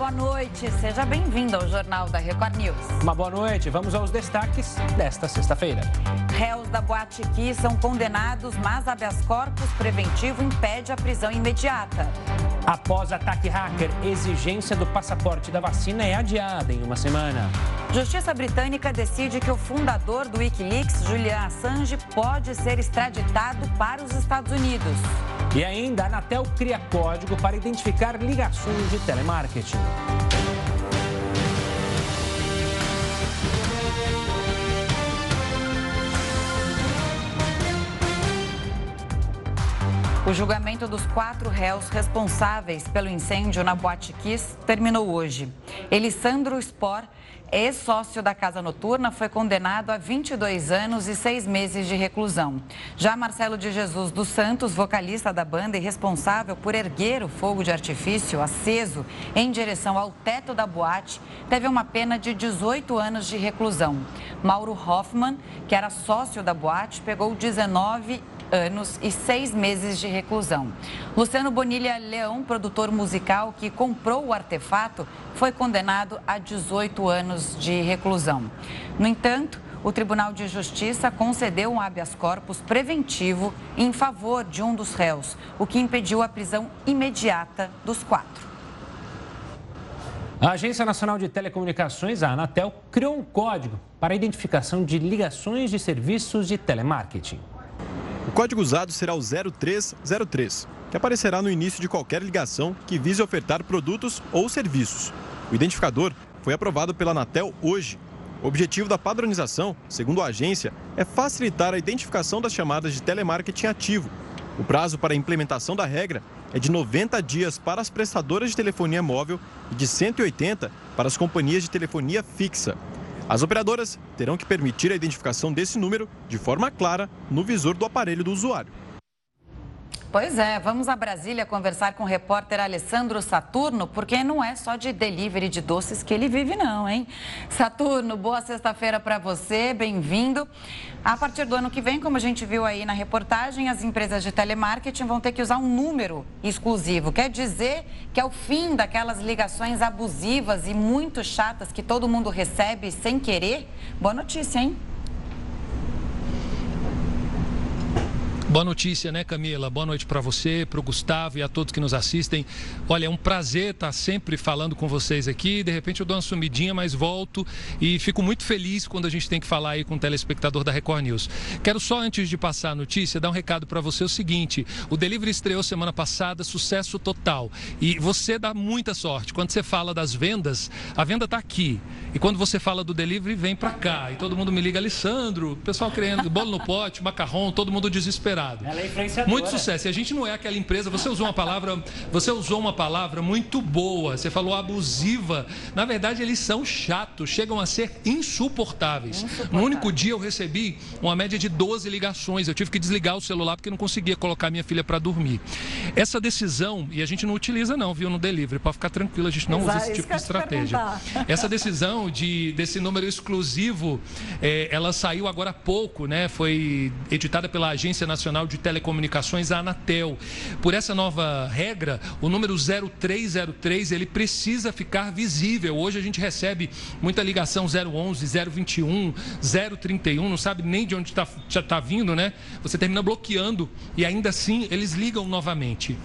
boa noite. Seja bem-vindo ao Jornal da Record News. Uma boa noite. Vamos aos destaques desta sexta-feira. Réus da Boate Kiss são condenados, mas habeas corpus preventivo impede a prisão imediata. Após ataque hacker, exigência do passaporte da vacina é adiada em uma semana. Justiça britânica decide que o fundador do Wikileaks, Julian Assange, pode ser extraditado para os Estados Unidos. E ainda, a Anatel cria código para identificar ligações de telemarketing. O julgamento dos quatro réus responsáveis pelo incêndio na Boate Kiss terminou hoje. Elisandro Spor, ex-sócio da Casa Noturna, foi condenado a 22 anos e seis meses de reclusão. Já Marcelo de Jesus dos Santos, vocalista da banda e responsável por erguer o fogo de artifício aceso em direção ao teto da boate, teve uma pena de 18 anos de reclusão. Mauro Hoffman, que era sócio da boate, pegou 19 anos e seis meses de reclusão. Luciano Bonilha Leão, produtor musical que comprou o artefato, foi condenado a 18 anos de reclusão. No entanto, o Tribunal de Justiça concedeu um habeas corpus preventivo em favor de um dos réus, o que impediu a prisão imediata dos quatro. A Agência Nacional de Telecomunicações, a Anatel, criou um código para a identificação de ligações de serviços de telemarketing. O código usado será o 0303, que aparecerá no início de qualquer ligação que vise ofertar produtos ou serviços. O identificador foi aprovado pela Anatel hoje. O objetivo da padronização, segundo a agência, é facilitar a identificação das chamadas de telemarketing ativo. O prazo para a implementação da regra é de 90 dias para as prestadoras de telefonia móvel e de 180 para as companhias de telefonia fixa. As operadoras terão que permitir a identificação desse número de forma clara no visor do aparelho do usuário. Pois é, vamos a Brasília conversar com o repórter Alessandro Saturno, porque não é só de delivery de doces que ele vive, não, hein? Saturno, boa sexta-feira para você, bem-vindo. A partir do ano que vem, como a gente viu aí na reportagem, as empresas de telemarketing vão ter que usar um número exclusivo. Quer dizer que é o fim daquelas ligações abusivas e muito chatas que todo mundo recebe sem querer? Boa notícia, hein? Boa notícia, né, Camila? Boa noite para você, para o Gustavo e a todos que nos assistem. Olha, é um prazer estar sempre falando com vocês aqui. De repente eu dou uma sumidinha, mas volto e fico muito feliz quando a gente tem que falar aí com o telespectador da Record News. Quero só, antes de passar a notícia, dar um recado para você: o seguinte, o Delivery estreou semana passada, sucesso total. E você dá muita sorte. Quando você fala das vendas, a venda está aqui. E quando você fala do delivery, vem para cá. E todo mundo me liga, Alessandro, pessoal querendo bolo no pote, macarrão, todo mundo desesperado. Ela é influenciadora. Muito sucesso. E a gente não é aquela empresa. Você usou uma palavra, você usou uma palavra muito boa. Você falou abusiva. Na verdade, eles são chatos, chegam a ser insuportáveis. No único dia eu recebi uma média de 12 ligações. Eu tive que desligar o celular porque não conseguia colocar minha filha para dormir. Essa decisão, e a gente não utiliza não, viu, no delivery, para ficar tranquilo, a gente não Exato, usa esse tipo de estratégia. Essa decisão de, desse número exclusivo, eh, ela saiu agora há pouco, né? Foi editada pela Agência Nacional de Telecomunicações, a Anatel. Por essa nova regra, o número 0303, ele precisa ficar visível. Hoje a gente recebe muita ligação 011, 021, 031, não sabe nem de onde está tá vindo, né? Você termina bloqueando e ainda assim eles ligam novamente.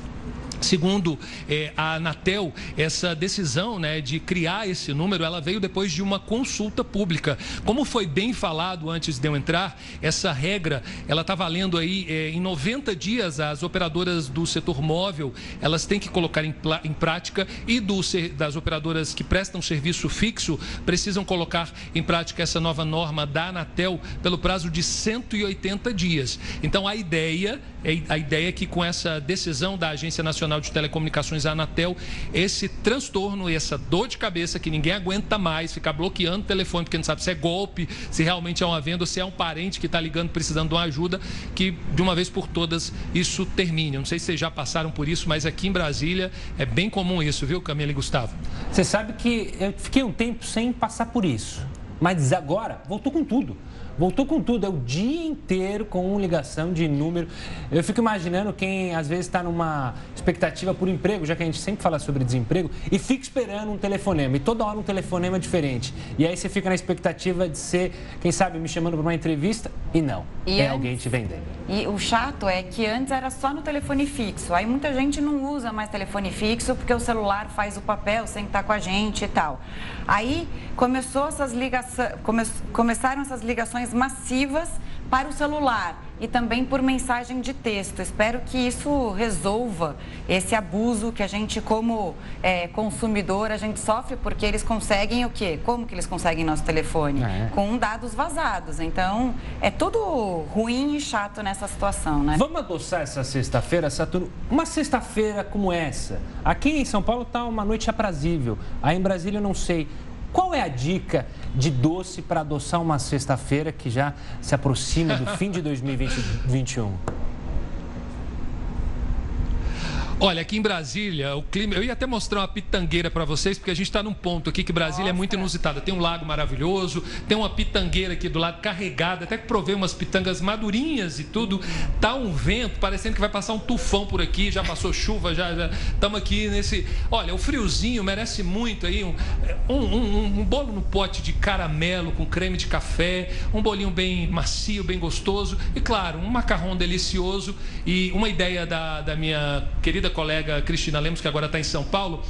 Segundo eh, a Anatel, essa decisão né, de criar esse número, ela veio depois de uma consulta pública. Como foi bem falado antes de eu entrar, essa regra, ela está valendo aí eh, em 90 dias, as operadoras do setor móvel, elas têm que colocar em, em prática e do das operadoras que prestam serviço fixo, precisam colocar em prática essa nova norma da Anatel pelo prazo de 180 dias. Então, a ideia, é- a ideia é que com essa decisão da Agência Nacional de Telecomunicações, a Anatel, esse transtorno essa dor de cabeça que ninguém aguenta mais, ficar bloqueando o telefone porque não sabe se é golpe, se realmente é uma venda ou se é um parente que está ligando precisando de uma ajuda, que de uma vez por todas isso termine. Eu Não sei se vocês já passaram por isso, mas aqui em Brasília é bem comum isso, viu, Camila e Gustavo? Você sabe que eu fiquei um tempo sem passar por isso. Mas agora voltou com tudo. Voltou com tudo, é o dia inteiro com ligação de número. Eu fico imaginando quem às vezes está numa expectativa por emprego, já que a gente sempre fala sobre desemprego, e fica esperando um telefonema, e toda hora um telefonema diferente. E aí você fica na expectativa de ser, quem sabe, me chamando para uma entrevista, e não, e é antes... alguém te vendendo. E o chato é que antes era só no telefone fixo, aí muita gente não usa mais telefone fixo porque o celular faz o papel sem estar com a gente e tal. Aí começou essas ligações, come, começaram essas ligações massivas para o celular e também por mensagem de texto. Espero que isso resolva esse abuso que a gente, como é, consumidor, a gente sofre porque eles conseguem o quê? Como que eles conseguem nosso telefone? É. Com dados vazados. Então, é tudo ruim e chato nessa situação, né? Vamos adoçar essa sexta-feira, Saturno? Uma sexta-feira como essa. Aqui em São Paulo está uma noite aprazível. Aí em Brasília eu não sei. Qual é a dica de doce para adoçar uma sexta-feira que já se aproxima do fim de 2021? Olha, aqui em Brasília, o clima. Eu ia até mostrar uma pitangueira para vocês, porque a gente está num ponto aqui que Brasília Nossa. é muito inusitada. Tem um lago maravilhoso, tem uma pitangueira aqui do lado carregada, até que provei umas pitangas madurinhas e tudo. Tá um vento, parecendo que vai passar um tufão por aqui. Já passou chuva, já estamos aqui nesse. Olha, o friozinho merece muito aí. Um, um, um, um bolo no pote de caramelo com creme de café, um bolinho bem macio, bem gostoso. E claro, um macarrão delicioso. E uma ideia da, da minha querida colega Cristina Lemos, que agora está em São Paulo,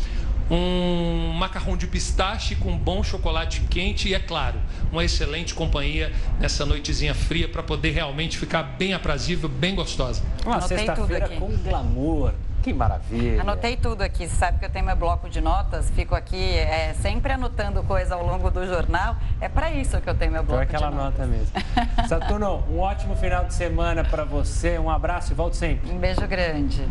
um macarrão de pistache com bom chocolate quente e, é claro, uma excelente companhia nessa noitezinha fria para poder realmente ficar bem aprazível, bem gostosa. Uma sexta-feira com glamour. Que maravilha. Anotei tudo aqui. Você sabe que eu tenho meu bloco de notas, fico aqui é, sempre anotando coisa ao longo do jornal. É para isso que eu tenho meu bloco Foi aquela de nota mesmo. Saturno, um ótimo final de semana para você. Um abraço e volte sempre. Um beijo grande.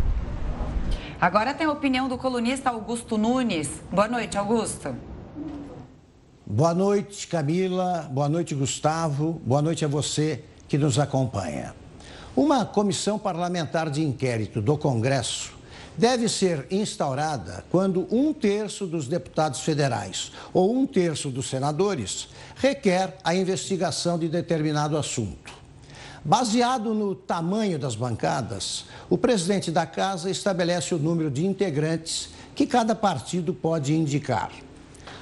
Agora tem a opinião do colunista Augusto Nunes. Boa noite, Augusto. Boa noite, Camila. Boa noite, Gustavo. Boa noite a você que nos acompanha. Uma comissão parlamentar de inquérito do Congresso deve ser instaurada quando um terço dos deputados federais ou um terço dos senadores requer a investigação de determinado assunto. Baseado no tamanho das bancadas, o presidente da casa estabelece o número de integrantes que cada partido pode indicar.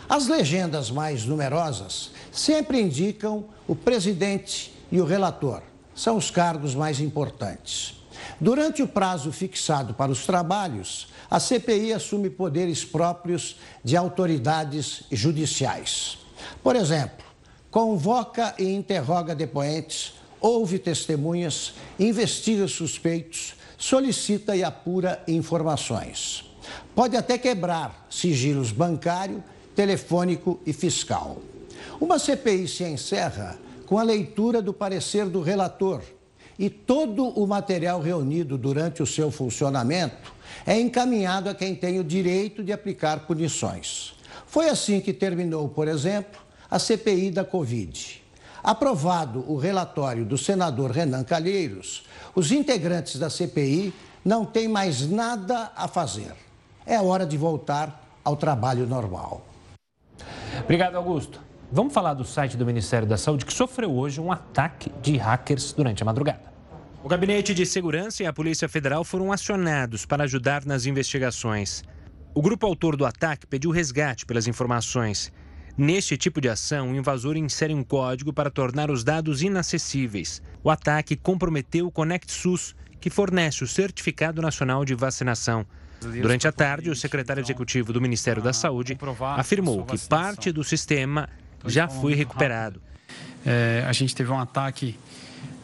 As legendas mais numerosas sempre indicam o presidente e o relator. São os cargos mais importantes. Durante o prazo fixado para os trabalhos, a CPI assume poderes próprios de autoridades judiciais. Por exemplo, convoca e interroga depoentes ouve testemunhas, investiga suspeitos, solicita e apura informações. Pode até quebrar sigilos bancário, telefônico e fiscal. Uma CPI se encerra com a leitura do parecer do relator e todo o material reunido durante o seu funcionamento é encaminhado a quem tem o direito de aplicar punições. Foi assim que terminou, por exemplo, a CPI da Covid. Aprovado o relatório do senador Renan Calheiros, os integrantes da CPI não têm mais nada a fazer. É hora de voltar ao trabalho normal. Obrigado, Augusto. Vamos falar do site do Ministério da Saúde que sofreu hoje um ataque de hackers durante a madrugada. O Gabinete de Segurança e a Polícia Federal foram acionados para ajudar nas investigações. O grupo autor do ataque pediu resgate pelas informações Neste tipo de ação, o invasor insere um código para tornar os dados inacessíveis. O ataque comprometeu o Conect SUS, que fornece o Certificado Nacional de Vacinação. Durante a tarde, o secretário executivo do Ministério da Saúde afirmou que parte do sistema já foi recuperado. É, a gente teve um ataque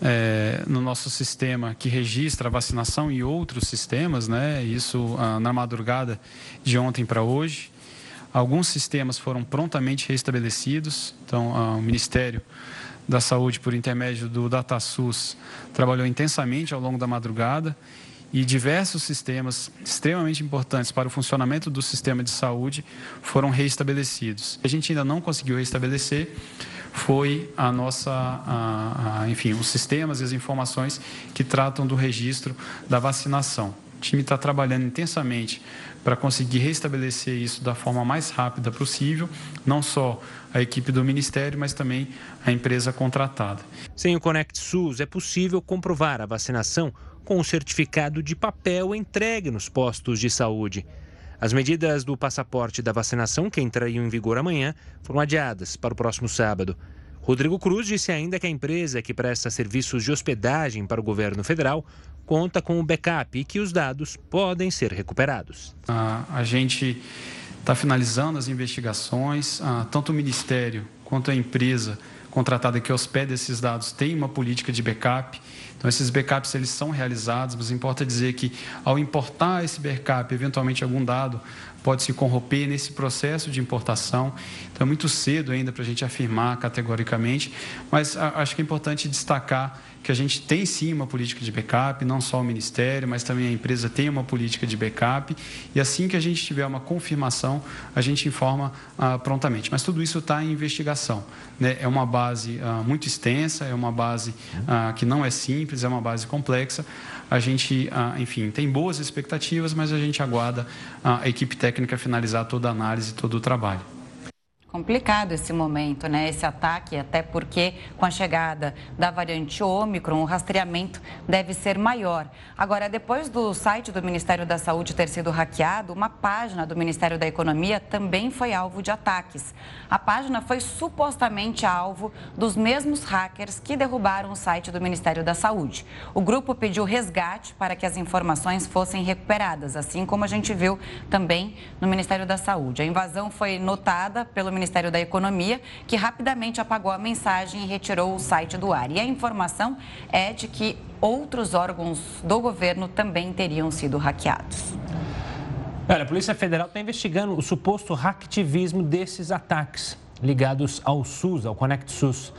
é, no nosso sistema que registra a vacinação e outros sistemas, né? Isso ah, na madrugada de ontem para hoje. Alguns sistemas foram prontamente restabelecidos, então o Ministério da Saúde, por intermédio do DataSUS, trabalhou intensamente ao longo da madrugada e diversos sistemas extremamente importantes para o funcionamento do sistema de saúde foram restabelecidos. A gente ainda não conseguiu restabelecer foi a nossa, a, a, enfim, os sistemas e as informações que tratam do registro da vacinação. O time está trabalhando intensamente para conseguir restabelecer isso da forma mais rápida possível, não só a equipe do Ministério, mas também a empresa contratada. Sem o Conect SUS, é possível comprovar a vacinação com o certificado de papel entregue nos postos de saúde. As medidas do passaporte da vacinação, que entrariam em vigor amanhã, foram adiadas para o próximo sábado. Rodrigo Cruz disse ainda que a empresa que presta serviços de hospedagem para o governo federal conta com o backup e que os dados podem ser recuperados. A, a gente está finalizando as investigações, tanto o Ministério quanto a empresa contratada que hospeda esses dados tem uma política de backup. Então, esses backups eles são realizados, mas importa dizer que, ao importar esse backup, eventualmente algum dado pode se corromper nesse processo de importação. Então, é muito cedo ainda para a gente afirmar categoricamente, mas acho que é importante destacar que a gente tem sim uma política de backup, não só o Ministério, mas também a empresa tem uma política de backup, e assim que a gente tiver uma confirmação, a gente informa ah, prontamente. Mas tudo isso está em investigação. Né? É uma base ah, muito extensa, é uma base ah, que não é simples, é uma base complexa. A gente, ah, enfim, tem boas expectativas, mas a gente aguarda a equipe técnica finalizar toda a análise, todo o trabalho. Complicado esse momento, né? Esse ataque, até porque com a chegada da variante Ômicron, o rastreamento deve ser maior. Agora, depois do site do Ministério da Saúde ter sido hackeado, uma página do Ministério da Economia também foi alvo de ataques. A página foi supostamente alvo dos mesmos hackers que derrubaram o site do Ministério da Saúde. O grupo pediu resgate para que as informações fossem recuperadas, assim como a gente viu também no Ministério da Saúde. A invasão foi notada pelo Ministério da Economia, que rapidamente apagou a mensagem e retirou o site do ar. E a informação é de que outros órgãos do governo também teriam sido hackeados. Olha, a Polícia Federal está investigando o suposto hacktivismo desses ataques ligados ao SUS, ao Conect SUS.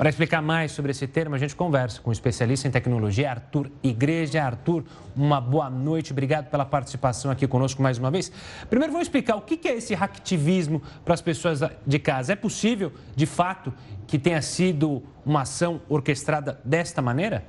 Para explicar mais sobre esse termo, a gente conversa com o especialista em tecnologia, Arthur Igreja. Arthur, uma boa noite, obrigado pela participação aqui conosco mais uma vez. Primeiro, vamos explicar o que é esse hacktivismo para as pessoas de casa. É possível, de fato, que tenha sido uma ação orquestrada desta maneira?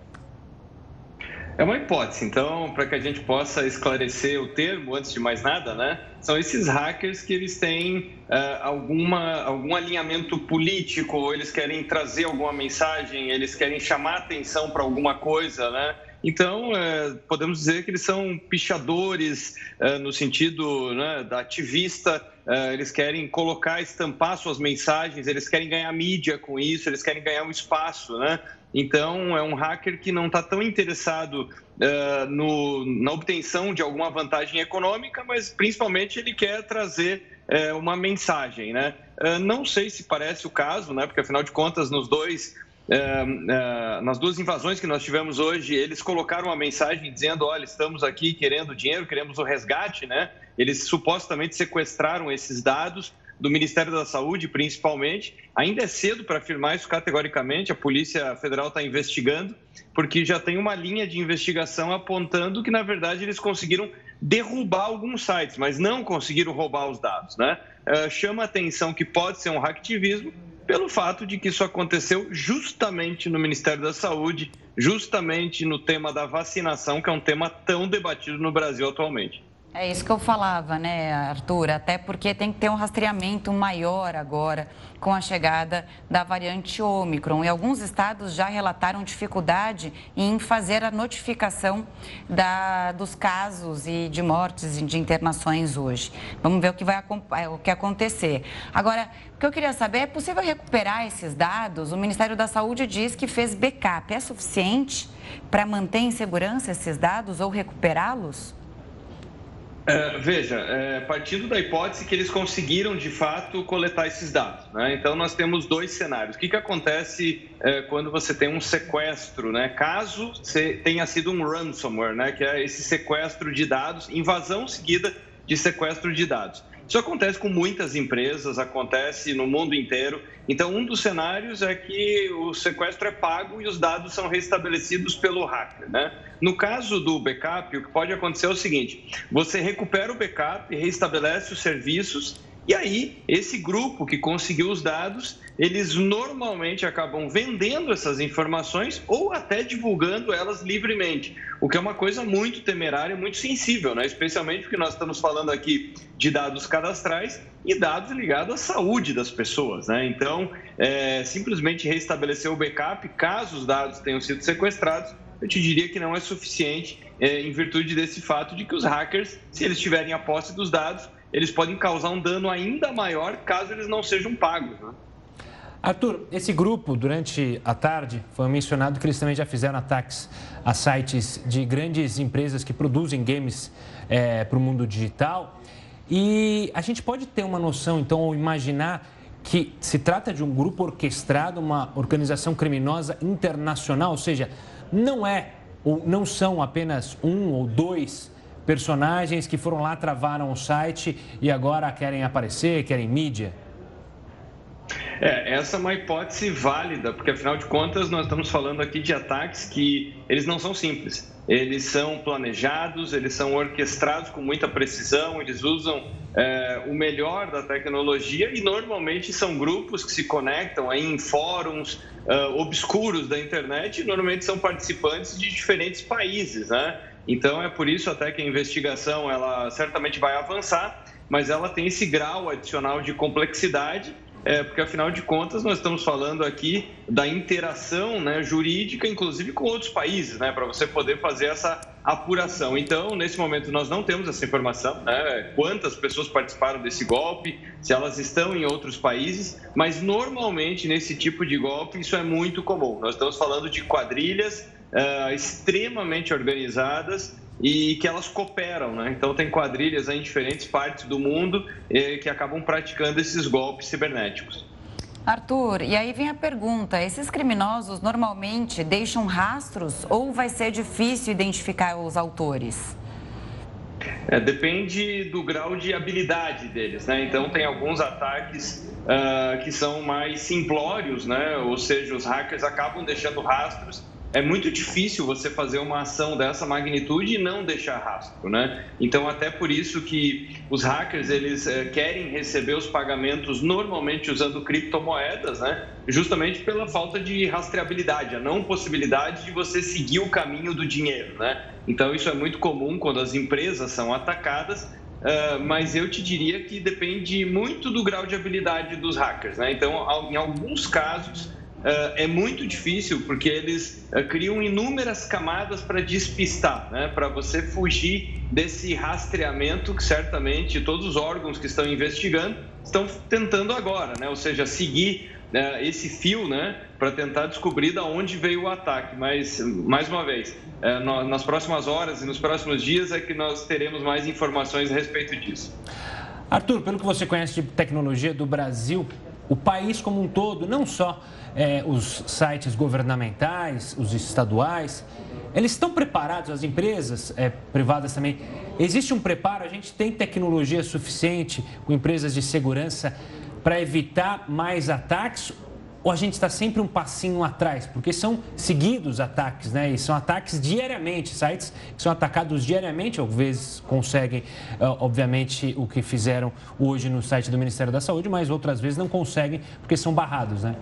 É uma hipótese, então, para que a gente possa esclarecer o termo, antes de mais nada, né? São esses hackers que eles têm uh, alguma, algum alinhamento político, ou eles querem trazer alguma mensagem, eles querem chamar atenção para alguma coisa, né? Então, uh, podemos dizer que eles são pichadores uh, no sentido né, da ativista, eles querem colocar, estampar suas mensagens, eles querem ganhar mídia com isso, eles querem ganhar um espaço, né? Então, é um hacker que não está tão interessado uh, no, na obtenção de alguma vantagem econômica, mas principalmente ele quer trazer uh, uma mensagem. Né? Uh, não sei se parece o caso, né? porque afinal de contas, nos dois. nas duas invasões que nós tivemos hoje, eles colocaram uma mensagem dizendo: olha, estamos aqui querendo dinheiro, queremos o resgate, né? Eles supostamente sequestraram esses dados do Ministério da Saúde, principalmente. Ainda é cedo para afirmar isso categoricamente, a Polícia Federal está investigando, porque já tem uma linha de investigação apontando que, na verdade, eles conseguiram derrubar alguns sites, mas não conseguiram roubar os dados. Né? Uh, chama a atenção que pode ser um hacktivismo pelo fato de que isso aconteceu justamente no Ministério da Saúde, justamente no tema da vacinação, que é um tema tão debatido no Brasil atualmente. É isso que eu falava, né, Arthur? Até porque tem que ter um rastreamento maior agora com a chegada da variante Ômicron. E alguns estados já relataram dificuldade em fazer a notificação da, dos casos e de mortes e de internações hoje. Vamos ver o que vai é, o que acontecer. Agora, o que eu queria saber é possível recuperar esses dados? O Ministério da Saúde diz que fez backup. É suficiente para manter em segurança esses dados ou recuperá-los? É, veja, é, partindo da hipótese que eles conseguiram de fato coletar esses dados. Né? Então, nós temos dois cenários. O que, que acontece é, quando você tem um sequestro? Né? Caso tenha sido um ransomware, né? que é esse sequestro de dados, invasão seguida de sequestro de dados. Isso acontece com muitas empresas, acontece no mundo inteiro. Então, um dos cenários é que o sequestro é pago e os dados são restabelecidos pelo hacker. Né? No caso do backup, o que pode acontecer é o seguinte: você recupera o backup, restabelece os serviços E aí, esse grupo que conseguiu os dados, eles normalmente acabam vendendo essas informações ou até divulgando elas livremente, o que é uma coisa muito temerária muito sensível, né? especialmente porque nós estamos falando aqui de dados cadastrais e dados ligados à saúde das pessoas. Né? Então, é, simplesmente restabelecer o backup, caso os dados tenham sido sequestrados, eu te diria que não é suficiente é, em virtude desse fato de que os hackers, se eles tiverem a posse dos dados, eles podem causar um dano ainda maior caso eles não sejam pagos. Né? Arthur, esse grupo, durante a tarde, foi mencionado que eles também já fizeram ataques a sites de grandes empresas que produzem games é, para o mundo digital. E a gente pode ter uma noção, então, ou imaginar que se trata de um grupo orquestrado, uma organização criminosa internacional, ou seja, não é ou não são apenas um ou dois personagens que foram lá, travaram o site e agora querem aparecer, querem mídia? É, essa é uma hipótese válida, porque afinal de contas nós estamos falando aqui de ataques que eles não são simples. Eles são planejados, eles são orquestrados com muita precisão, eles usam é, o melhor da tecnologia e normalmente são grupos que se conectam aí em fóruns uh, obscuros da internet e normalmente são participantes de diferentes países, né? Então é por isso até que a investigação ela certamente vai avançar, mas ela tem esse grau adicional de complexidade, é, porque afinal de contas nós estamos falando aqui da interação né, jurídica, inclusive com outros países, né, para você poder fazer essa apuração. Então, nesse momento nós não temos essa informação, né, quantas pessoas participaram desse golpe, se elas estão em outros países, mas normalmente nesse tipo de golpe isso é muito comum. Nós estamos falando de quadrilhas uh, extremamente organizadas e que elas cooperam, né? Então tem quadrilhas em diferentes partes do mundo eh, que acabam praticando esses golpes cibernéticos. Arthur, e aí vem a pergunta: esses criminosos normalmente deixam rastros ou vai ser difícil identificar os autores? É, depende do grau de habilidade deles, né? Então tem alguns ataques uh, que são mais simplórios, né? Ou seja, os hackers acabam deixando rastros é muito difícil você fazer uma ação dessa magnitude e não deixar rastro, né? Então até por isso que os hackers eles é, querem receber os pagamentos normalmente usando criptomoedas, né? Justamente pela falta de rastreabilidade, a não possibilidade de você seguir o caminho do dinheiro, né? Então isso é muito comum quando as empresas são atacadas. Uh, mas eu te diria que depende muito do grau de habilidade dos hackers, né? Então, em alguns casos, é muito difícil porque eles uh, criam inúmeras camadas para despistar, né? para você fugir desse rastreamento que certamente todos os órgãos que estão investigando estão tentando agora, né? ou seja, seguir uh, esse fio né? para tentar descobrir de onde veio o ataque. Mas, mais uma vez, no, nas próximas horas e nos próximos dias é que nós teremos mais informações a respeito disso. Arthur, pelo que você conhece de tecnologia do Brasil, o país como um todo, não só é, os sites governamentais, os estaduais, eles estão preparados, as empresas é, privadas também. Existe um preparo, a gente tem tecnologia suficiente com empresas de segurança para evitar mais ataques ou a gente está sempre um passinho atrás? Porque são seguidos ataques, né? E são ataques diariamente, sites que são atacados diariamente, às vezes conseguem, obviamente, o que fizeram hoje no site do Ministério da Saúde, mas outras vezes não conseguem porque são barrados, né?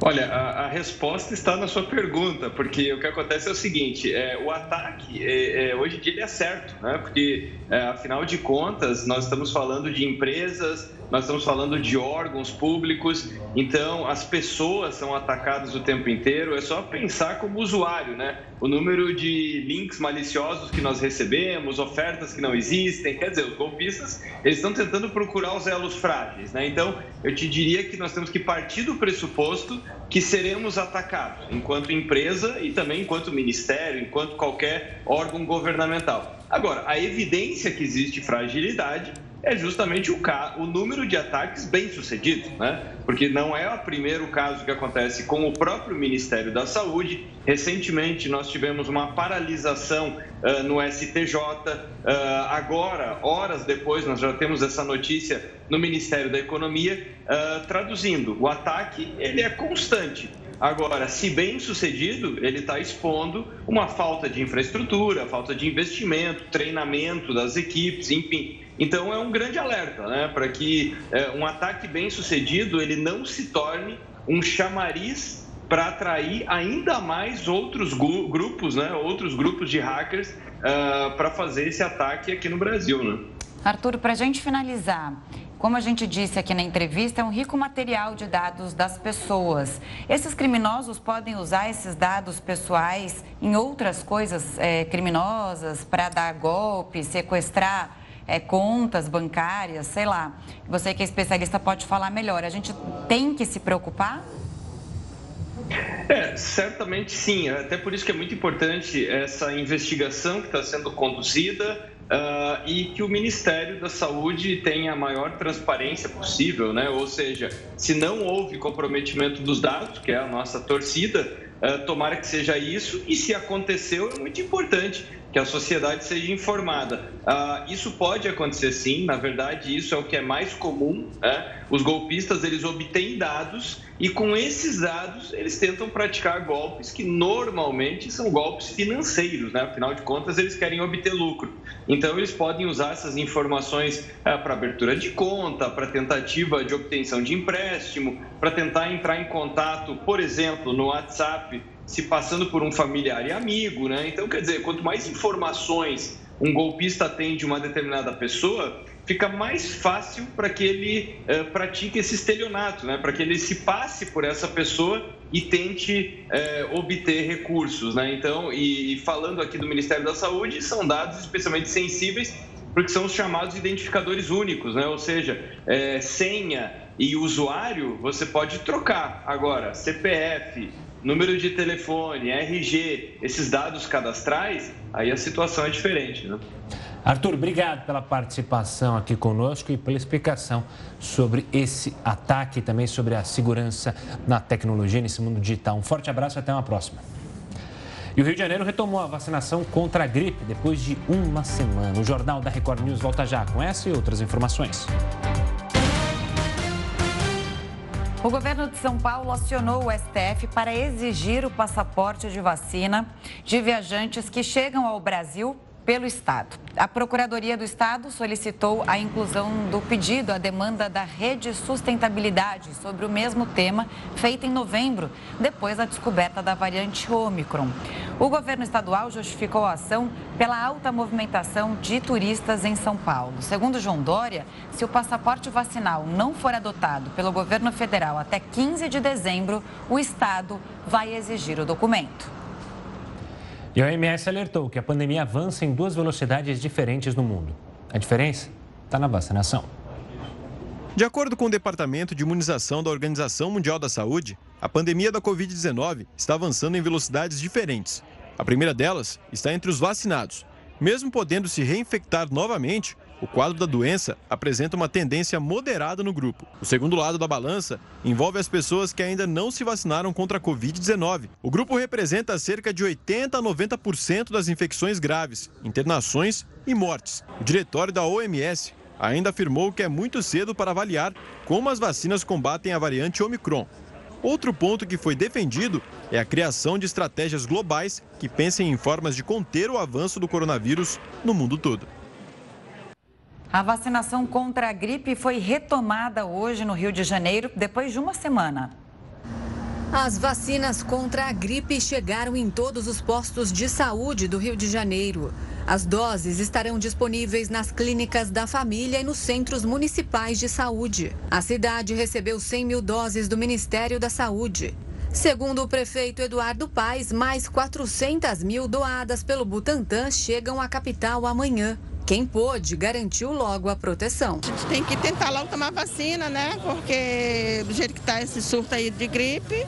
Olha, a, a, resposta está na sua pergunta, porque o que acontece é o seguinte: é, o ataque é, é, hoje em dia ele é certo, né? Porque é, afinal de contas nós estamos falando de empresas nós estamos falando de órgãos públicos, então as pessoas são atacadas o tempo inteiro. É só pensar como usuário, né? O número de links maliciosos que nós recebemos, ofertas que não existem, quer dizer, os golpistas eles estão tentando procurar os elos frágeis, né? Então eu te diria que nós temos que partir do pressuposto que seremos atacados enquanto empresa e também enquanto ministério, enquanto qualquer órgão governamental. Agora, a evidência que existe fragilidade é justamente o, o número de ataques bem-sucedidos, né? Porque não é o primeiro caso que acontece com o próprio Ministério da Saúde. Recentemente, nós tivemos uma paralisação uh, no STJ. Uh, agora, horas depois, nós já temos essa notícia no Ministério da Economia. Uh, traduzindo, o ataque ele é constante. Agora, se bem sucedido, ele está expondo uma falta de infraestrutura, falta de investimento, treinamento das equipes, enfim. Então é um grande alerta, né, para que é, um ataque bem sucedido ele não se torne um chamariz para atrair ainda mais outros grupos, né, outros grupos de hackers uh, para fazer esse ataque aqui no Brasil, né? Arthur, para a gente finalizar, como a gente disse aqui na entrevista, é um rico material de dados das pessoas. Esses criminosos podem usar esses dados pessoais em outras coisas é, criminosas para dar golpe, sequestrar é, contas bancárias, sei lá. Você que é especialista pode falar melhor. A gente tem que se preocupar? É, certamente sim. Até por isso que é muito importante essa investigação que está sendo conduzida uh, e que o Ministério da Saúde tenha a maior transparência possível, né? Ou seja, se não houve comprometimento dos dados, que é a nossa torcida, uh, tomara que seja isso. E se aconteceu, é muito importante que a sociedade seja informada. Uh, isso pode acontecer sim, na verdade, isso é o que é mais comum. Né? Os golpistas eles obtêm dados e com esses dados eles tentam praticar golpes que normalmente são golpes financeiros, né? afinal de contas eles querem obter lucro. Então eles podem usar essas informações uh, para abertura de conta, para tentativa de obtenção de empréstimo, para tentar entrar em contato, por exemplo, no WhatsApp se passando por um familiar e amigo, né? Então, quer dizer, quanto mais informações um golpista tem de uma determinada pessoa, fica mais fácil para que ele uh, pratique esse estelionato, né? Para que ele se passe por essa pessoa e tente uh, obter recursos, né? Então, e, e falando aqui do Ministério da Saúde, são dados especialmente sensíveis porque são os chamados identificadores únicos, né? Ou seja, é, senha e usuário você pode trocar. Agora, CPF, número de telefone, RG, esses dados cadastrais, aí a situação é diferente, né? Arthur, obrigado pela participação aqui conosco e pela explicação sobre esse ataque e também sobre a segurança na tecnologia nesse mundo digital. Um forte abraço e até uma próxima. E o Rio de Janeiro retomou a vacinação contra a gripe depois de uma semana. O Jornal da Record News volta já com essa e outras informações. O governo de São Paulo acionou o STF para exigir o passaporte de vacina de viajantes que chegam ao Brasil pelo Estado. A Procuradoria do Estado solicitou a inclusão do pedido à demanda da Rede Sustentabilidade sobre o mesmo tema, feita em novembro, depois da descoberta da variante Ômicron. O governo estadual justificou a ação pela alta movimentação de turistas em São Paulo. Segundo João Dória, se o passaporte vacinal não for adotado pelo governo federal até 15 de dezembro, o Estado vai exigir o documento. E a OMS alertou que a pandemia avança em duas velocidades diferentes no mundo. A diferença está na vacinação. De acordo com o Departamento de Imunização da Organização Mundial da Saúde, a pandemia da Covid-19 está avançando em velocidades diferentes. A primeira delas está entre os vacinados. Mesmo podendo se reinfectar novamente, o quadro da doença apresenta uma tendência moderada no grupo. O segundo lado da balança envolve as pessoas que ainda não se vacinaram contra a Covid-19. O grupo representa cerca de 80 a 90% das infecções graves, internações e mortes. O diretório da OMS ainda afirmou que é muito cedo para avaliar como as vacinas combatem a variante Omicron. Outro ponto que foi defendido é a criação de estratégias globais que pensem em formas de conter o avanço do coronavírus no mundo todo. A vacinação contra a gripe foi retomada hoje no Rio de Janeiro, depois de uma semana. As vacinas contra a gripe chegaram em todos os postos de saúde do Rio de Janeiro. As doses estarão disponíveis nas clínicas da família e nos centros municipais de saúde. A cidade recebeu 100 mil doses do Ministério da Saúde. Segundo o prefeito Eduardo Paes, mais 400 mil doadas pelo Butantan chegam à capital amanhã. Quem pôde garantiu logo a proteção. A gente tem que tentar logo tomar vacina, né? Porque do jeito que está esse surto aí de gripe,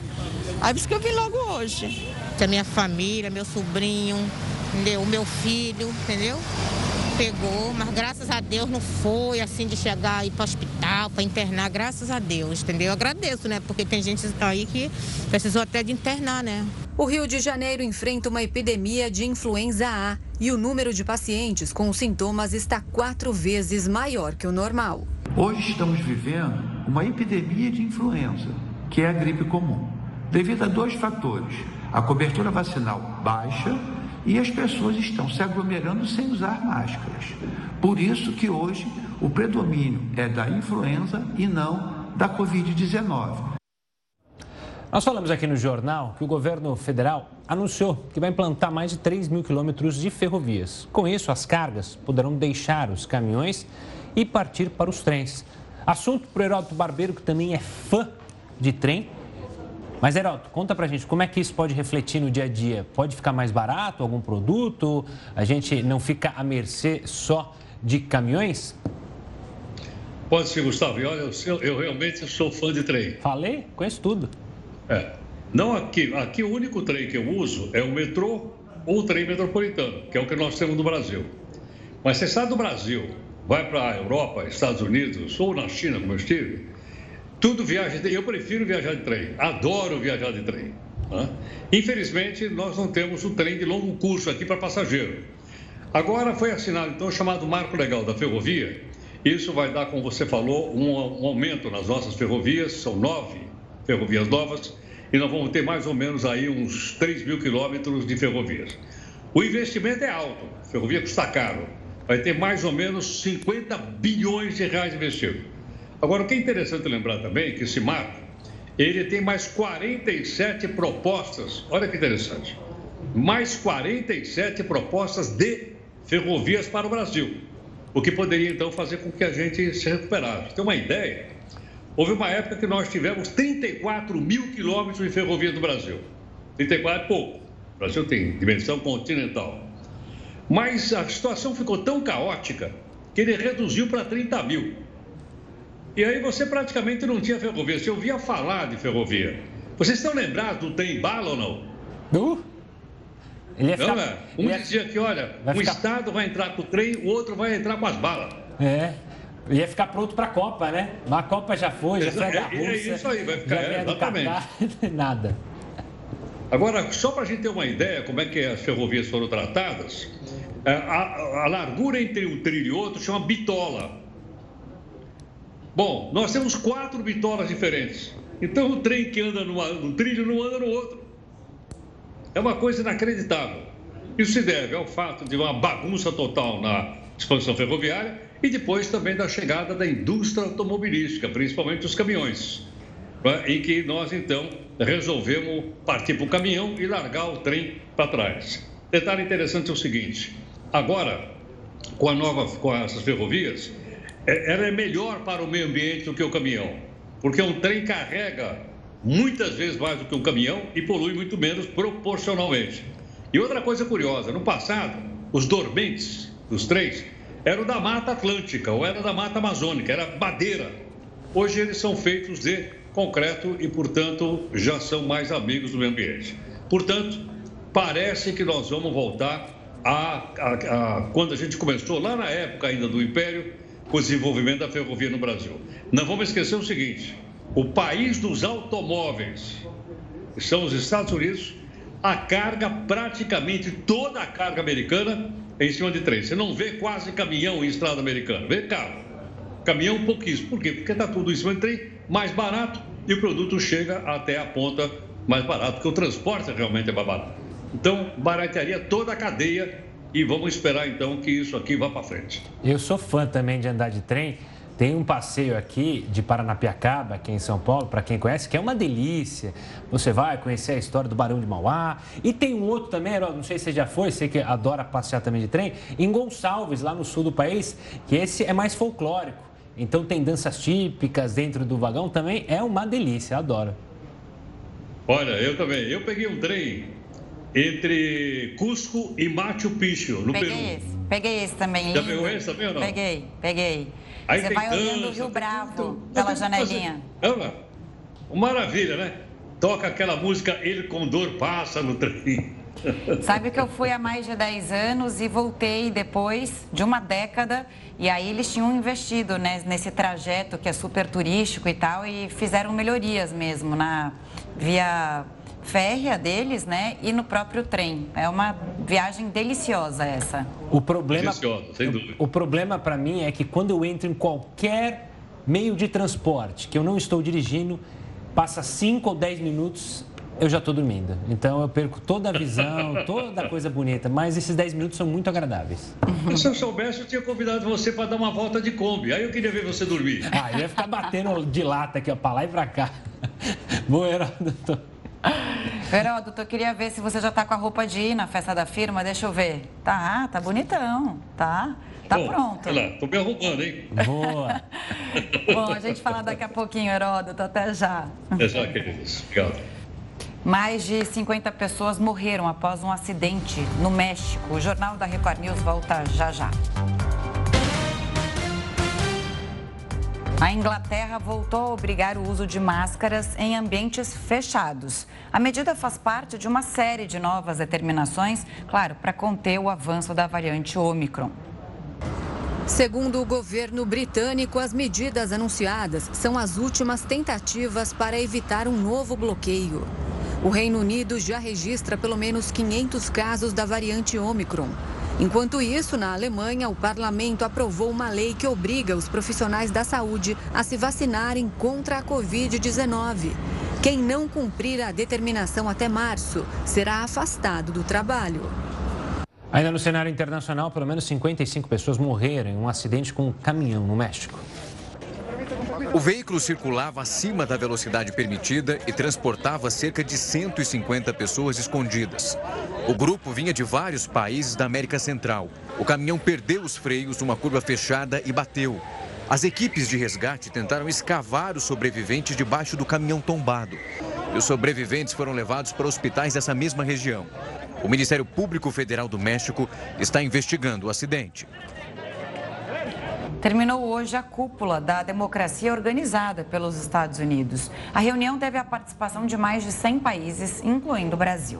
aí por isso que eu vim logo hoje. A minha família, meu sobrinho, o meu filho, entendeu? Pegou, mas graças a Deus não foi assim de chegar aí para o hospital, para internar, graças a Deus, entendeu? Eu agradeço, né? Porque tem gente aí que precisou até de internar, né? O Rio de Janeiro enfrenta uma epidemia de influenza A e o número de pacientes com sintomas está quatro vezes maior que o normal. Hoje estamos vivendo uma epidemia de influenza, que é a gripe comum, devido a dois fatores: a cobertura vacinal baixa e as pessoas estão se aglomerando sem usar máscaras. Por isso que hoje o predomínio é da influenza e não da Covid-19. Nós falamos aqui no jornal que o governo federal anunciou que vai implantar mais de 3 mil quilômetros de ferrovias. Com isso, as cargas poderão deixar os caminhões e partir para os trens. Assunto para o Heródoto Barbeiro, que também é fã de trem. Mas, Heródoto, conta pra gente como é que isso pode refletir no dia a dia. Pode ficar mais barato algum produto? A gente não fica à mercê só de caminhões? Pode ser, Gustavo. E olha, eu, eu realmente sou fã de trem. Falei? Conheço tudo. É. Não aqui. Aqui o único trem que eu uso é o metrô ou o trem metropolitano, que é o que nós temos no Brasil. Mas você sai do Brasil, vai para a Europa, Estados Unidos ou na China, como eu estive, tudo viaja. Eu prefiro viajar de trem. Adoro viajar de trem. Né? Infelizmente, nós não temos o trem de longo curso aqui para passageiro. Agora foi assinado então o chamado Marco Legal da Ferrovia. Isso vai dar, como você falou, um, um aumento nas nossas ferrovias. São nove ferrovias novas e nós vamos ter mais ou menos aí uns 3 mil quilômetros de ferrovias. O investimento é alto, a ferrovia custa caro, vai ter mais ou menos 50 bilhões de reais investidos. Agora, o que é interessante lembrar também é que esse marco, ele tem mais 47 propostas, olha que interessante, mais 47 propostas de ferrovias para o Brasil, o que poderia então fazer com que a gente se recuperasse. Tem uma ideia, Houve uma época que nós tivemos 34 mil quilômetros de ferrovia do Brasil. 34 é pouco. O Brasil tem dimensão continental. Mas a situação ficou tão caótica que ele reduziu para 30 mil. E aí você praticamente não tinha ferrovia. Você ouvia falar de ferrovia. Vocês estão lembrados do trem bala ou não? Uh, ele não, é? Um dizia que, olha, um ficar... estado vai entrar com o trem, o outro vai entrar com as balas. É. Ia ficar pronto para a Copa, né? Mas a Copa já foi, já foi da Rússia. É, é isso aí, vai ficar, é, exatamente. nada. Agora, só para a gente ter uma ideia como é que as ferrovias foram tratadas, é, a, a largura entre um trilho e outro chama bitola. Bom, nós temos quatro bitolas diferentes. Então o trem que anda numa, num trilho não anda no outro. É uma coisa inacreditável. Isso se deve ao fato de uma bagunça total na expansão ferroviária e depois também da chegada da indústria automobilística, principalmente os caminhões, né, em que nós então resolvemos partir para o caminhão e largar o trem para trás. Detalhe interessante é o seguinte: agora, com a nova, com essas ferrovias, é, ela é melhor para o meio ambiente do que o caminhão, porque um trem carrega muitas vezes mais do que um caminhão e polui muito menos proporcionalmente. E outra coisa curiosa: no passado, os dormentes dos trens era o da Mata Atlântica ou era da Mata Amazônica, era madeira. Hoje eles são feitos de concreto e, portanto, já são mais amigos do meio ambiente. Portanto, parece que nós vamos voltar a, a, a, quando a gente começou, lá na época ainda do Império, com o desenvolvimento da ferrovia no Brasil. Não vamos esquecer o seguinte: o país dos automóveis, são os Estados Unidos, a carga, praticamente toda a carga americana em cima de trem. Você não vê quase caminhão em estrada americana, vê carro. Caminhão pouquíssimo. Por quê? Porque está tudo em cima de trem, mais barato e o produto chega até a ponta mais barato, porque o transporte realmente é barato. Então, baratearia toda a cadeia e vamos esperar então que isso aqui vá para frente. Eu sou fã também de andar de trem tem um passeio aqui de Paranapiacaba, aqui em São Paulo, para quem conhece, que é uma delícia. Você vai conhecer a história do Barão de Mauá. E tem um outro também, não sei se você já foi, sei que adora passear também de trem, em Gonçalves, lá no sul do país, que esse é mais folclórico. Então tem danças típicas dentro do vagão também, é uma delícia, adoro. Olha, eu também. Eu peguei um trem entre Cusco e Machu Picchu, no peguei Peru. Esse, peguei esse também. Já pegou esse também ou não? Peguei, peguei. Aí Você vai dança, olhando o Rio Bravo pela janelinha. Fazer... Maravilha, né? Toca aquela música Ele com dor passa no trem. Sabe que eu fui há mais de 10 anos e voltei depois de uma década e aí eles tinham investido né, nesse trajeto que é super turístico e tal e fizeram melhorias mesmo na via férrea deles, né? E no próprio trem. É uma viagem deliciosa essa. O problema, deliciosa, sem dúvida. O, o problema para mim é que quando eu entro em qualquer meio de transporte que eu não estou dirigindo, passa 5 ou 10 minutos, eu já estou dormindo. Então eu perco toda a visão, toda a coisa bonita. Mas esses 10 minutos são muito agradáveis. Se eu soubesse, eu tinha convidado você para dar uma volta de Kombi. Aí eu queria ver você dormir. Ah, eu ia ficar batendo de lata aqui, para lá e para cá. Bom, Heródoto. Heródoto, eu queria ver se você já está com a roupa de ir na festa da firma. Deixa eu ver. Tá, tá bonitão, tá? Tá Bom, pronto. Olha lá, tô me arrumando, hein? Boa. Bom, a gente fala daqui a pouquinho, Heródoto. Até já. Até já, queridos. Obrigado. Mais de 50 pessoas morreram após um acidente no México. O Jornal da Record News volta já já. A Inglaterra voltou a obrigar o uso de máscaras em ambientes fechados. A medida faz parte de uma série de novas determinações, claro, para conter o avanço da variante Omicron. Segundo o governo britânico, as medidas anunciadas são as últimas tentativas para evitar um novo bloqueio. O Reino Unido já registra pelo menos 500 casos da variante Omicron. Enquanto isso, na Alemanha, o parlamento aprovou uma lei que obriga os profissionais da saúde a se vacinarem contra a Covid-19. Quem não cumprir a determinação até março será afastado do trabalho. Ainda no cenário internacional, pelo menos 55 pessoas morreram em um acidente com um caminhão no México. O veículo circulava acima da velocidade permitida e transportava cerca de 150 pessoas escondidas. O grupo vinha de vários países da América Central. O caminhão perdeu os freios numa curva fechada e bateu. As equipes de resgate tentaram escavar os sobreviventes debaixo do caminhão tombado. E os sobreviventes foram levados para hospitais dessa mesma região. O Ministério Público Federal do México está investigando o acidente. Terminou hoje a cúpula da democracia organizada pelos Estados Unidos. A reunião teve a participação de mais de 100 países, incluindo o Brasil.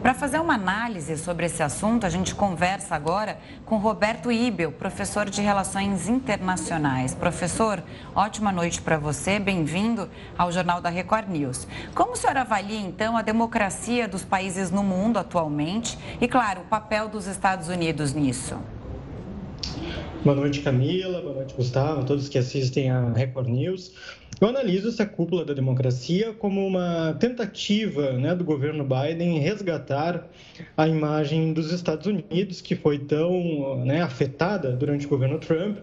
Para fazer uma análise sobre esse assunto, a gente conversa agora com Roberto Ibel, professor de Relações Internacionais. Professor, ótima noite para você, bem-vindo ao Jornal da Record News. Como o senhor avalia, então, a democracia dos países no mundo atualmente e, claro, o papel dos Estados Unidos nisso? Boa noite, Camila. Boa noite, Gustavo, todos que assistem a Record News. Eu analiso essa cúpula da democracia como uma tentativa né, do governo Biden resgatar a imagem dos Estados Unidos, que foi tão né, afetada durante o governo Trump,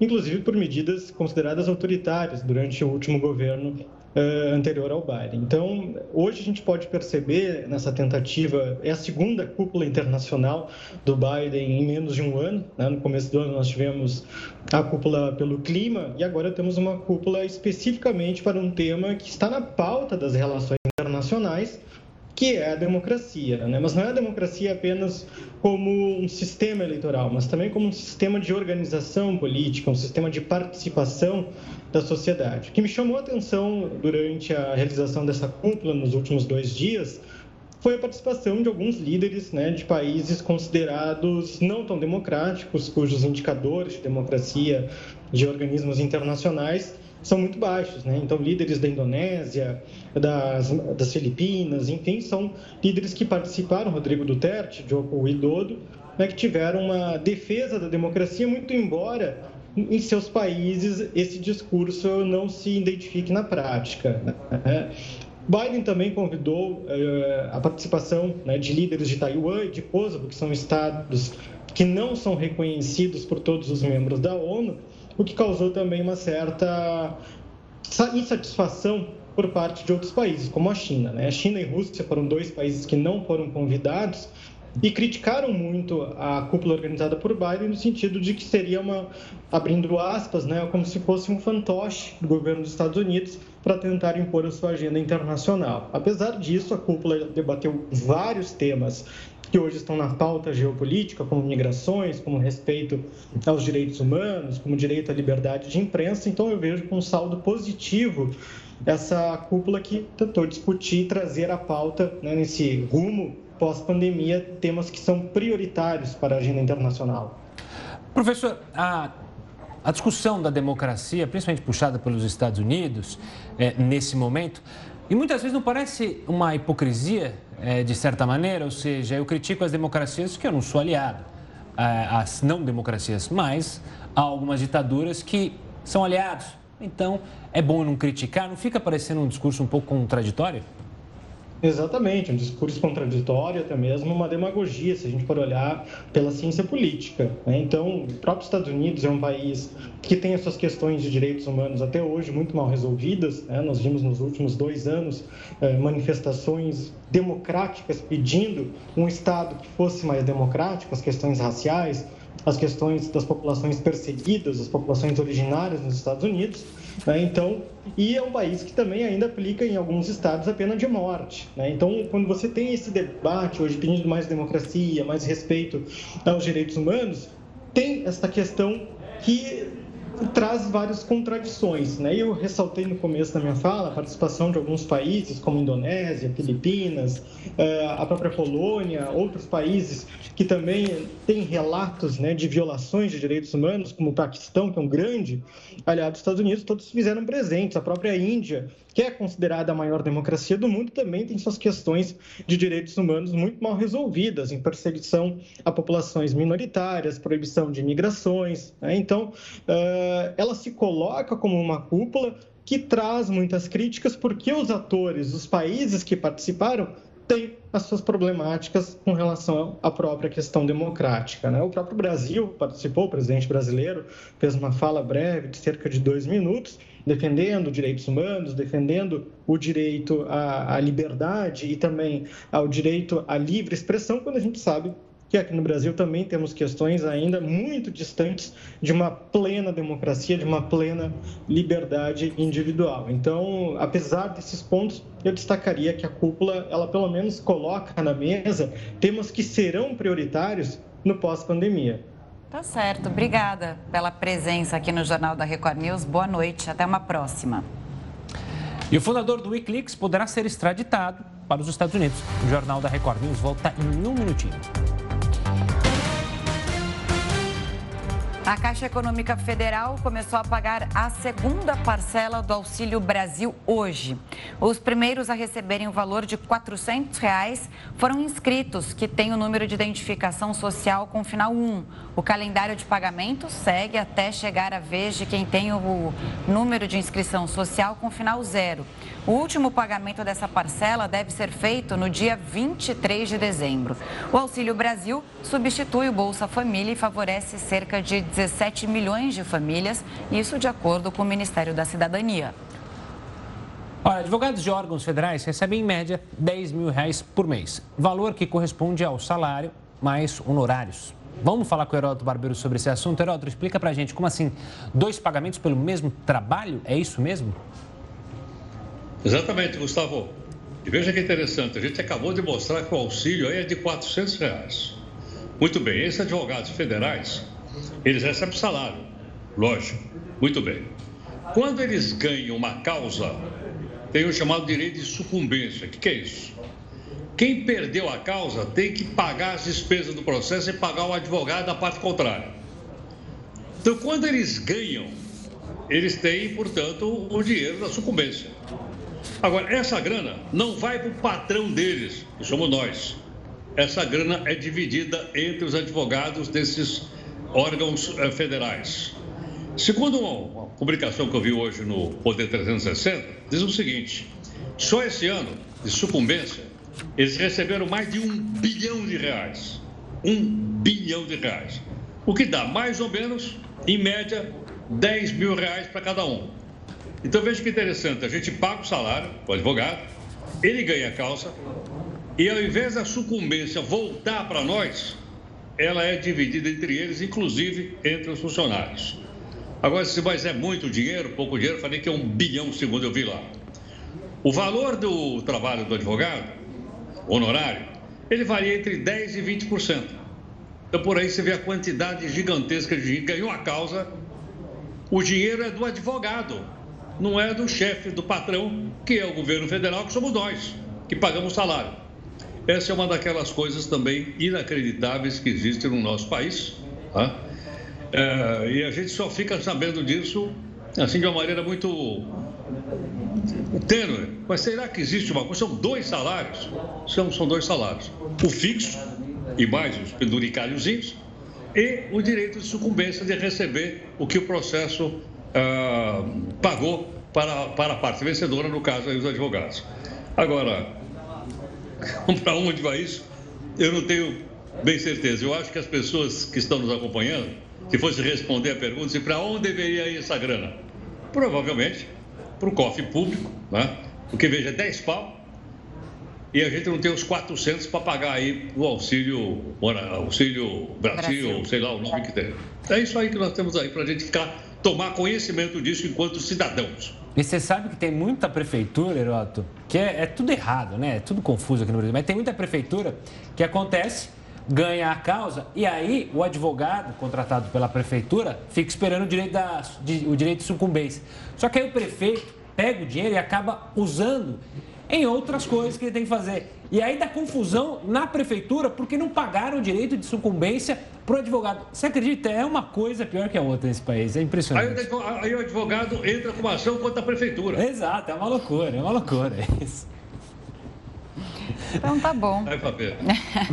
inclusive por medidas consideradas autoritárias durante o último governo uh, anterior ao Biden. Então, hoje a gente pode perceber nessa tentativa, é a segunda cúpula internacional do Biden em menos de um ano. Né? No começo do ano nós tivemos a cúpula pelo clima e agora temos uma cúpula especificamente para um tema que está na pauta das relações internacionais, que é a democracia. Né? Mas não é a democracia apenas como um sistema eleitoral, mas também como um sistema de organização política, um sistema de participação da sociedade. O que me chamou a atenção durante a realização dessa cúpula nos últimos dois dias foi a participação de alguns líderes né, de países considerados não tão democráticos, cujos indicadores de democracia de organismos internacionais são muito baixos. Né? Então, líderes da Indonésia, das, das Filipinas, enfim, são líderes que participaram, Rodrigo Duterte, Joko Widodo, né, que tiveram uma defesa da democracia, muito embora em seus países esse discurso não se identifique na prática. Né? Biden também convidou uh, a participação né, de líderes de Taiwan e de Kosovo, que são estados que não são reconhecidos por todos os membros da ONU, o que causou também uma certa insatisfação por parte de outros países, como a China. Né? A China e a Rússia foram dois países que não foram convidados e criticaram muito a cúpula organizada por Biden no sentido de que seria uma, abrindo aspas, né, como se fosse um fantoche do governo dos Estados Unidos para tentar impor a sua agenda internacional. Apesar disso, a cúpula debateu vários temas que hoje estão na pauta geopolítica, como migrações, como respeito aos direitos humanos, como direito à liberdade de imprensa. Então, eu vejo com um saldo positivo essa cúpula que tentou discutir e trazer à pauta, né, nesse rumo pós-pandemia, temas que são prioritários para a agenda internacional. Professor, a, a discussão da democracia, principalmente puxada pelos Estados Unidos, é, nesse momento, e muitas vezes não parece uma hipocrisia, é, de certa maneira, ou seja, eu critico as democracias que eu não sou aliado, é, as não democracias, mas há algumas ditaduras que são aliados. Então, é bom não criticar, não fica parecendo um discurso um pouco contraditório? Exatamente, um discurso contraditório, até mesmo uma demagogia, se a gente for olhar pela ciência política. Né? Então, o próprio Estados Unidos é um país que tem as suas questões de direitos humanos até hoje muito mal resolvidas. Né? Nós vimos nos últimos dois anos eh, manifestações democráticas pedindo um Estado que fosse mais democrático, as questões raciais, as questões das populações perseguidas, as populações originárias nos Estados Unidos. Né? Então, e é um país que também ainda aplica em alguns estados a pena de morte. Né? Então, quando você tem esse debate hoje pedindo mais democracia, mais respeito aos direitos humanos, tem esta questão que traz várias contradições. Né? Eu ressaltei no começo da minha fala a participação de alguns países, como Indonésia, Filipinas, eh, a própria Polônia, outros países que também têm relatos né, de violações de direitos humanos, como o Paquistão, que é um grande aliado dos Estados Unidos, todos fizeram presentes. A própria Índia, que é considerada a maior democracia do mundo, também tem suas questões de direitos humanos muito mal resolvidas, em perseguição a populações minoritárias, proibição de imigrações. Né? Então, uh, ela se coloca como uma cúpula que traz muitas críticas, porque os atores, os países que participaram, têm as suas problemáticas com relação à própria questão democrática. Né? O próprio Brasil participou, o presidente brasileiro fez uma fala breve de cerca de dois minutos, defendendo direitos humanos, defendendo o direito à, à liberdade e também ao direito à livre expressão, quando a gente sabe que aqui no Brasil também temos questões ainda muito distantes de uma plena democracia, de uma plena liberdade individual. Então, apesar desses pontos, eu destacaria que a cúpula, ela pelo menos coloca na mesa temas que serão prioritários no pós-pandemia. Tá certo. Obrigada pela presença aqui no Jornal da Record News. Boa noite. Até uma próxima. E o fundador do Wikileaks poderá ser extraditado para os Estados Unidos. O Jornal da Record News volta em um minutinho. A Caixa Econômica Federal começou a pagar a segunda parcela do Auxílio Brasil hoje. Os primeiros a receberem o valor de 400 reais foram inscritos que têm o número de identificação social com final 1. O calendário de pagamento segue até chegar a vez de quem tem o número de inscrição social com final 0. O último pagamento dessa parcela deve ser feito no dia 23 de dezembro. O Auxílio Brasil substitui o Bolsa Família e favorece cerca de 17 milhões de famílias, isso de acordo com o Ministério da Cidadania. Olha, advogados de órgãos federais recebem em média 10 mil reais por mês, valor que corresponde ao salário mais honorários. Vamos falar com o Heródoto Barbeiro sobre esse assunto. Heródoto, explica pra gente como assim, dois pagamentos pelo mesmo trabalho? É isso mesmo? Exatamente, Gustavo. E veja que interessante, a gente acabou de mostrar que o auxílio aí é de 400 reais. Muito bem, esses advogados federais, eles recebem salário, lógico, muito bem. Quando eles ganham uma causa, tem o chamado direito de sucumbência. O que, que é isso? Quem perdeu a causa tem que pagar as despesas do processo e pagar o advogado da parte contrária. Então, quando eles ganham, eles têm, portanto, o dinheiro da sucumbência. Agora, essa grana não vai para o patrão deles, que somos nós. Essa grana é dividida entre os advogados desses órgãos eh, federais. Segundo uma publicação que eu vi hoje no Poder 360, diz o seguinte: só esse ano de sucumbência, eles receberam mais de um bilhão de reais. Um bilhão de reais. O que dá mais ou menos, em média, 10 mil reais para cada um. Então veja que interessante, a gente paga o salário o advogado, ele ganha a causa, e ao invés da sucumbência voltar para nós, ela é dividida entre eles, inclusive entre os funcionários. Agora, se mais é muito dinheiro, pouco dinheiro, falei que é um bilhão, segundo eu vi lá. O valor do trabalho do advogado, honorário, ele varia entre 10% e 20%. Então, por aí você vê a quantidade gigantesca de dinheiro. Ganhou a causa, o dinheiro é do advogado não é do chefe, do patrão, que é o governo federal, que somos nós, que pagamos salário. Essa é uma daquelas coisas também inacreditáveis que existem no nosso país. Tá? É, e a gente só fica sabendo disso assim de uma maneira muito tênue. Mas será que existe uma coisa? São dois salários? São, são dois salários. O fixo e mais os penduricalhozinhos e o direito de sucumbência de receber o que o processo uh, pagou para, para a parte vencedora, no caso aí os advogados. Agora, Para onde vai isso? Eu não tenho bem certeza. Eu acho que as pessoas que estão nos acompanhando, se fosse responder a pergunta, se para onde deveria ir essa grana? Provavelmente para o cofre público, né? porque veja, 10 pau e a gente não tem os 400 para pagar aí o auxílio, auxílio Brasil, Brasil, sei lá o nome que tem. É isso aí que nós temos aí para a gente ficar, tomar conhecimento disso enquanto cidadãos. E você sabe que tem muita prefeitura, Heroto, que é, é tudo errado, né? É tudo confuso aqui no Brasil, mas tem muita prefeitura que acontece ganha a causa e aí o advogado contratado pela prefeitura fica esperando o direito, da, o direito de sucumbência. Só que aí o prefeito pega o dinheiro e acaba usando em outras coisas que ele tem que fazer. E aí dá confusão na prefeitura porque não pagaram o direito de sucumbência para o advogado. Você acredita? É uma coisa pior que a outra nesse país. É impressionante. Aí, o advogado entra com uma ação contra a prefeitura. Exato, é uma loucura, é uma loucura. É isso. Então tá bom. Vai, papel.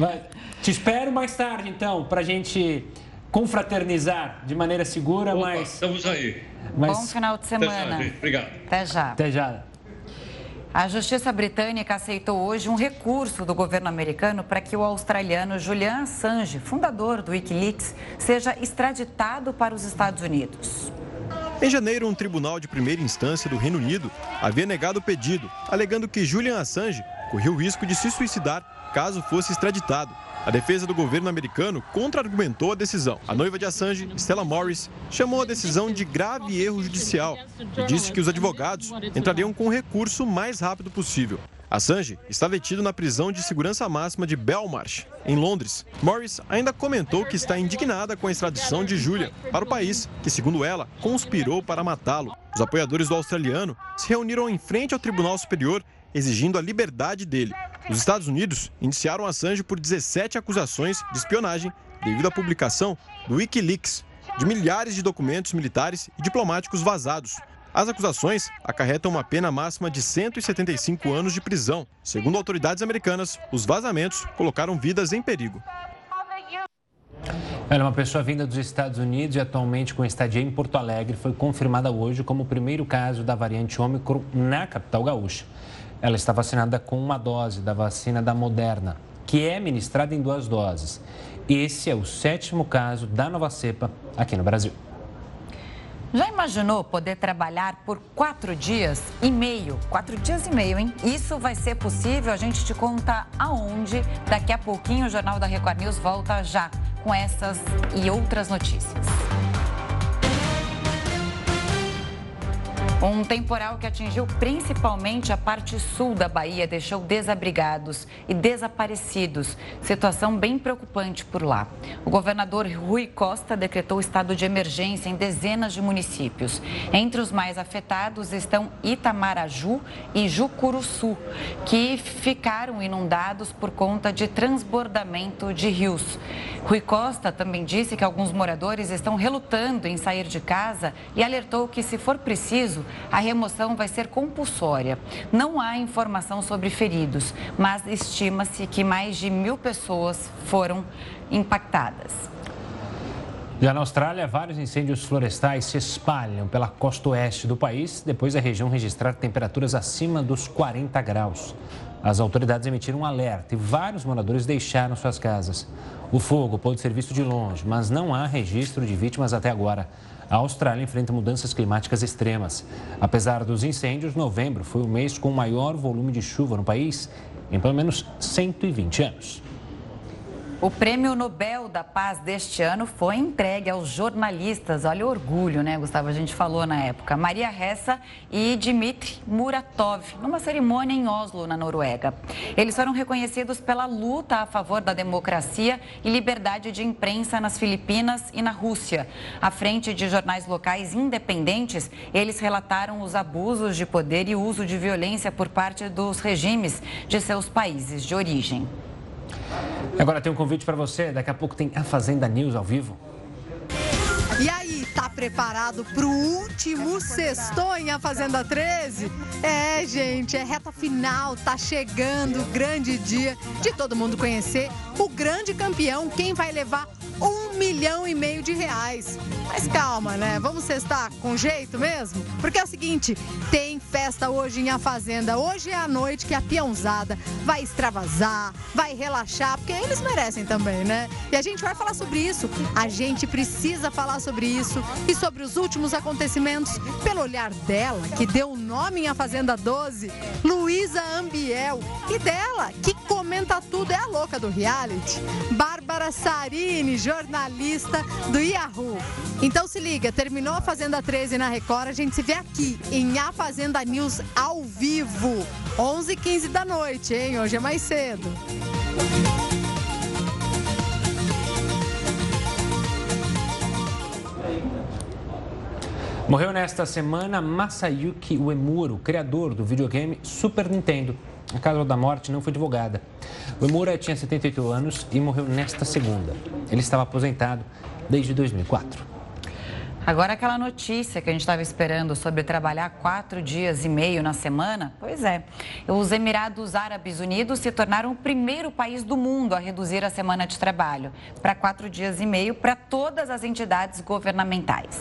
Te espero mais tarde, então, para a gente confraternizar de maneira segura, Opa, mas. Estamos aí. Mas... Bom final de semana. Até já, Obrigado. Até já. Até já. A Justiça Britânica aceitou hoje um recurso do governo americano para que o australiano Julian Assange, fundador do Wikileaks, seja extraditado para os Estados Unidos. Em janeiro, um tribunal de primeira instância do Reino Unido havia negado o pedido, alegando que Julian Assange corria o risco de se suicidar caso fosse extraditado. A defesa do governo americano contra-argumentou a decisão. A noiva de Assange, Stella Morris, chamou a decisão de grave erro judicial e disse que os advogados entrariam com o recurso o mais rápido possível. Assange está detido na prisão de segurança máxima de Belmarsh, em Londres. Morris ainda comentou que está indignada com a extradição de Julia para o país, que, segundo ela, conspirou para matá-lo. Os apoiadores do australiano se reuniram em frente ao Tribunal Superior exigindo a liberdade dele. Os Estados Unidos iniciaram Assange por 17 acusações de espionagem devido à publicação do Wikileaks, de milhares de documentos militares e diplomáticos vazados. As acusações acarretam uma pena máxima de 175 anos de prisão. Segundo autoridades americanas, os vazamentos colocaram vidas em perigo. Olha, uma pessoa vinda dos Estados Unidos e atualmente com estadia em Porto Alegre foi confirmada hoje como o primeiro caso da variante Ômicron na capital gaúcha. Ela está vacinada com uma dose da vacina da Moderna, que é ministrada em duas doses. Esse é o sétimo caso da nova cepa aqui no Brasil. Já imaginou poder trabalhar por quatro dias e meio? Quatro dias e meio, hein? Isso vai ser possível, a gente te conta aonde. Daqui a pouquinho o Jornal da Record News volta já com essas e outras notícias. Um temporal que atingiu principalmente a parte sul da Bahia deixou desabrigados e desaparecidos. Situação bem preocupante por lá. O governador Rui Costa decretou estado de emergência em dezenas de municípios. Entre os mais afetados estão Itamaraju e Jucuruçu, que ficaram inundados por conta de transbordamento de rios. Rui Costa também disse que alguns moradores estão relutando em sair de casa e alertou que, se for preciso, a remoção vai ser compulsória. Não há informação sobre feridos, mas estima-se que mais de mil pessoas foram impactadas. Já na Austrália, vários incêndios florestais se espalham pela costa oeste do país, depois da região registrar temperaturas acima dos 40 graus. As autoridades emitiram um alerta e vários moradores deixaram suas casas. O fogo pode ser visto de longe, mas não há registro de vítimas até agora. A Austrália enfrenta mudanças climáticas extremas. Apesar dos incêndios, novembro foi o mês com o maior volume de chuva no país em pelo menos 120 anos. O Prêmio Nobel da Paz deste ano foi entregue aos jornalistas. Olha o orgulho, né, Gustavo? A gente falou na época. Maria Ressa e Dmitry Muratov, numa cerimônia em Oslo, na Noruega. Eles foram reconhecidos pela luta a favor da democracia e liberdade de imprensa nas Filipinas e na Rússia. À frente de jornais locais independentes, eles relataram os abusos de poder e uso de violência por parte dos regimes de seus países de origem. Agora tem um convite para você. Daqui a pouco tem a Fazenda News ao vivo. E aí, tá preparado pro último sextou em A Fazenda 13? É, gente, é reta final, tá chegando o grande dia de todo mundo conhecer o grande campeão, quem vai levar um milhão e meio de reais. Mas calma, né? Vamos cestar com jeito mesmo? Porque é o seguinte, tem festa hoje em A Fazenda. Hoje é a noite que a peãozada vai extravasar, vai relaxar, porque eles merecem também, né? E a gente vai falar sobre isso. A gente precisa falar sobre isso e sobre os últimos acontecimentos pelo olhar dela, que deu o nome em A Fazenda 12, Luísa Ambiel. E dela, que comenta tudo, é a louca do reality, Bárbara Sarini, jornalista do Yahoo. Então se liga, terminou a Fazenda 13 na Record, a gente se vê aqui em A Fazenda News ao vivo, 11h15 da noite, hein? Hoje é mais cedo. Morreu nesta semana Masayuki Uemura, criador do videogame Super Nintendo. A causa da morte não foi divulgada. Uemura tinha 78 anos e morreu nesta segunda. Ele estava aposentado desde 2004. Agora, aquela notícia que a gente estava esperando sobre trabalhar quatro dias e meio na semana, pois é. Os Emirados Árabes Unidos se tornaram o primeiro país do mundo a reduzir a semana de trabalho para quatro dias e meio para todas as entidades governamentais.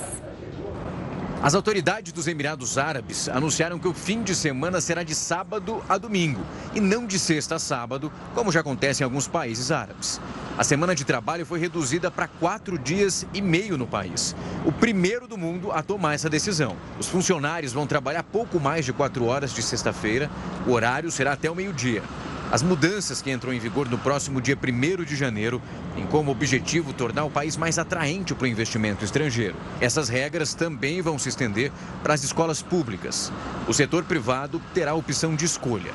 As autoridades dos Emirados Árabes anunciaram que o fim de semana será de sábado a domingo e não de sexta a sábado, como já acontece em alguns países árabes. A semana de trabalho foi reduzida para quatro dias e meio no país. O primeiro do mundo a tomar essa decisão. Os funcionários vão trabalhar pouco mais de quatro horas de sexta-feira. O horário será até o meio-dia. As mudanças que entram em vigor no próximo dia 1 de janeiro têm como objetivo tornar o país mais atraente para o investimento estrangeiro. Essas regras também vão se estender para as escolas públicas. O setor privado terá a opção de escolha.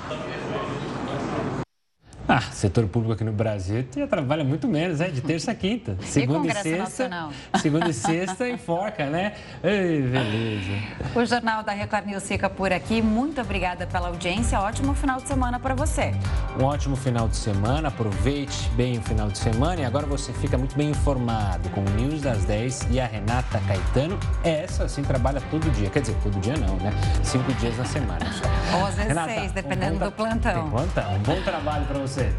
Ah, setor público aqui no Brasil já trabalha muito menos, né? De terça a quinta. Segunda e, e sexta. Nacional? Segunda e sexta enforca, né? Ei, beleza. O Jornal da Record News fica por aqui. Muito obrigada pela audiência. Ótimo final de semana para você. Um ótimo final de semana. Aproveite bem o final de semana e agora você fica muito bem informado com o News das 10 e a Renata Caetano. Essa sim trabalha todo dia. Quer dizer, todo dia não, né? Cinco dias na semana só. Ou às vezes Renata, seis, dependendo um do plantão. Tem plantão. Um bom trabalho para você. That's it.